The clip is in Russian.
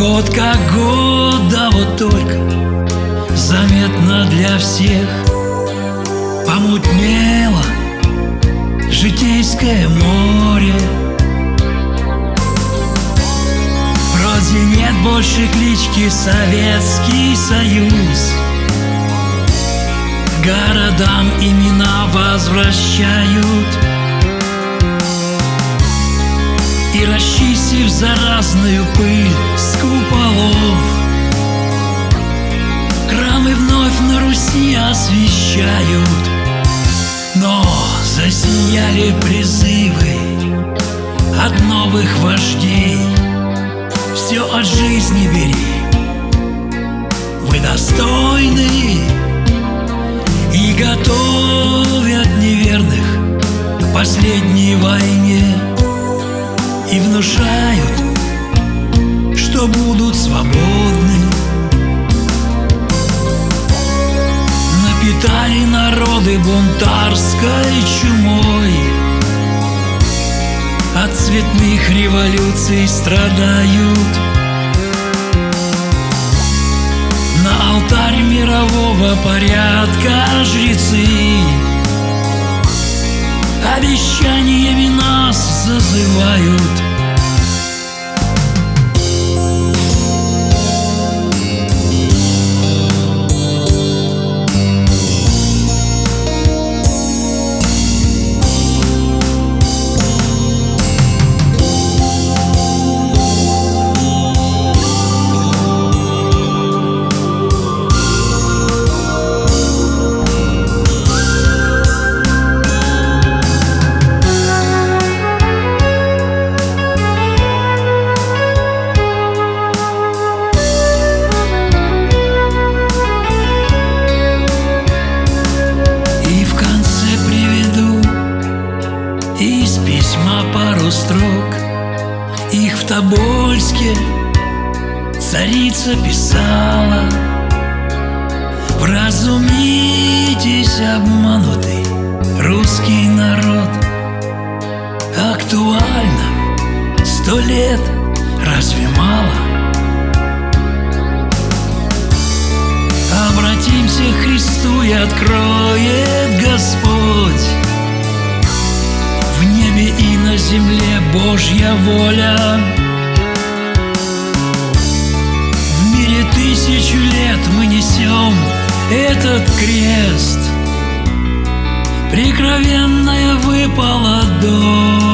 Год как год, да вот только Заметно для всех. Помутнело житейское море. Вроде нет больше клички Советский Союз Городам имена возвращают И расчистив заразную пыль с куполов. Храмы вновь на Руси освещают Но засияли призывы от новых вождей. Все от жизни бери. Вы достойны и готовят неверных к последней войне Напитали народы бунтарской чумой. От цветных революций страдают На алтарь мирового порядка жрецы. Обещаниями нас зазывают строк. Их в Тобольске царица писала. Вразумитесь, обманутый русский народ. Актуально сто лет, разве мало? Обратимся к Христу и откроет Господь земле Божья воля. В мире тысячу лет мы несем этот крест. Прикровенная выпала дочь